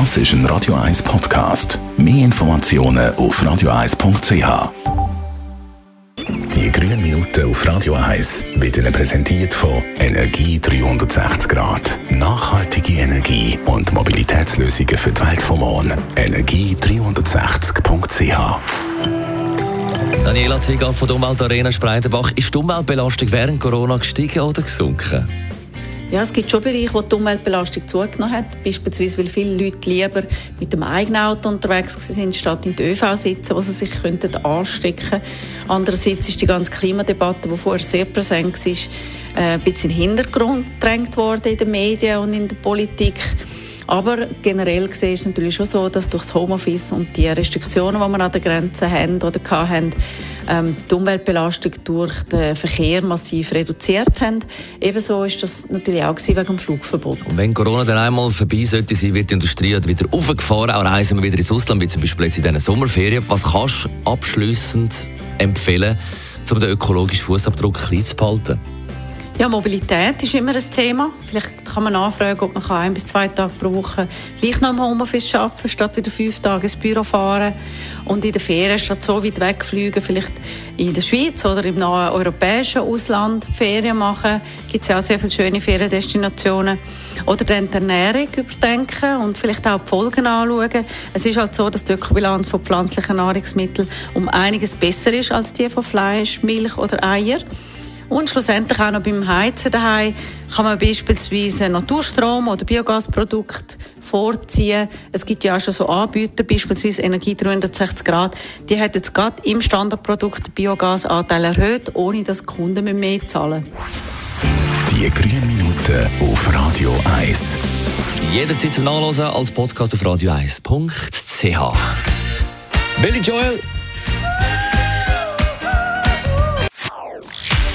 Das ist ein Radio 1 Podcast. Mehr Informationen auf radio1.ch. Die grünen Minuten auf Radio 1 werden präsentiert von Energie 360 Grad. Nachhaltige Energie und Mobilitätslösungen für die Welt vom Morgen. Energie360.ch Daniela Ziegab von der Umweltarena Spreitenbach. Ist die Umweltbelastung während Corona gestiegen oder gesunken? Ja, es gibt schon Bereiche, wo die Umweltbelastung zugenommen hat. Beispielsweise, weil viele Leute lieber mit dem eigenen Auto unterwegs sind, statt in der ÖV sitzen, wo sie sich könnten anstecken könnten. Andererseits ist die ganze Klimadebatte, die vorher sehr präsent war, äh, ein bisschen in den Hintergrund gedrängt worden in den Medien und in der Politik. Aber generell gesehen ist es natürlich schon so, dass durch das Homeoffice und die Restriktionen, die wir an den Grenzen haben oder hatten, ähm, die Umweltbelastung durch den Verkehr massiv reduziert haben. Ebenso ist das natürlich auch wegen dem Flugverbot. Und wenn Corona dann einmal vorbei sollte sein, wird die Industrie wieder aufgefahren, auch reisen wir wieder ins Ausland, wie zum Beispiel jetzt in diesen Sommerferien. Was kannst du abschliessend empfehlen, um den ökologischen Fußabdruck klein zu behalten? Ja, Mobilität ist immer ein Thema. Vielleicht kann man nachfragen, ob man ein bis zwei Tage pro Woche gleich noch im Homeoffice arbeiten statt wieder fünf Tage ins Büro fahren. Und in der Ferien statt so weit wegfliegen, vielleicht in der Schweiz oder im nahen europäischen Ausland Ferien machen. Gibt es ja auch sehr viele schöne Feriendestinationen. Oder dann die Ernährung überdenken und vielleicht auch die Folgen anschauen. Es ist halt so, dass die Ökobilanz von pflanzlichen Nahrungsmitteln um einiges besser ist als die von Fleisch, Milch oder Eier. Und schlussendlich auch noch beim Heizen daheim kann man beispielsweise Naturstrom oder Biogasprodukte vorziehen. Es gibt ja auch schon so Anbieter, beispielsweise Energie 360 Grad. Die hat jetzt gerade im Standardprodukt den Biogasanteil erhöht, ohne dass die Kunden mehr zahlen Die grünen Minuten auf Radio 1. Jederzeit zum Nachlesen als Podcast auf radio1.ch. Billy Joel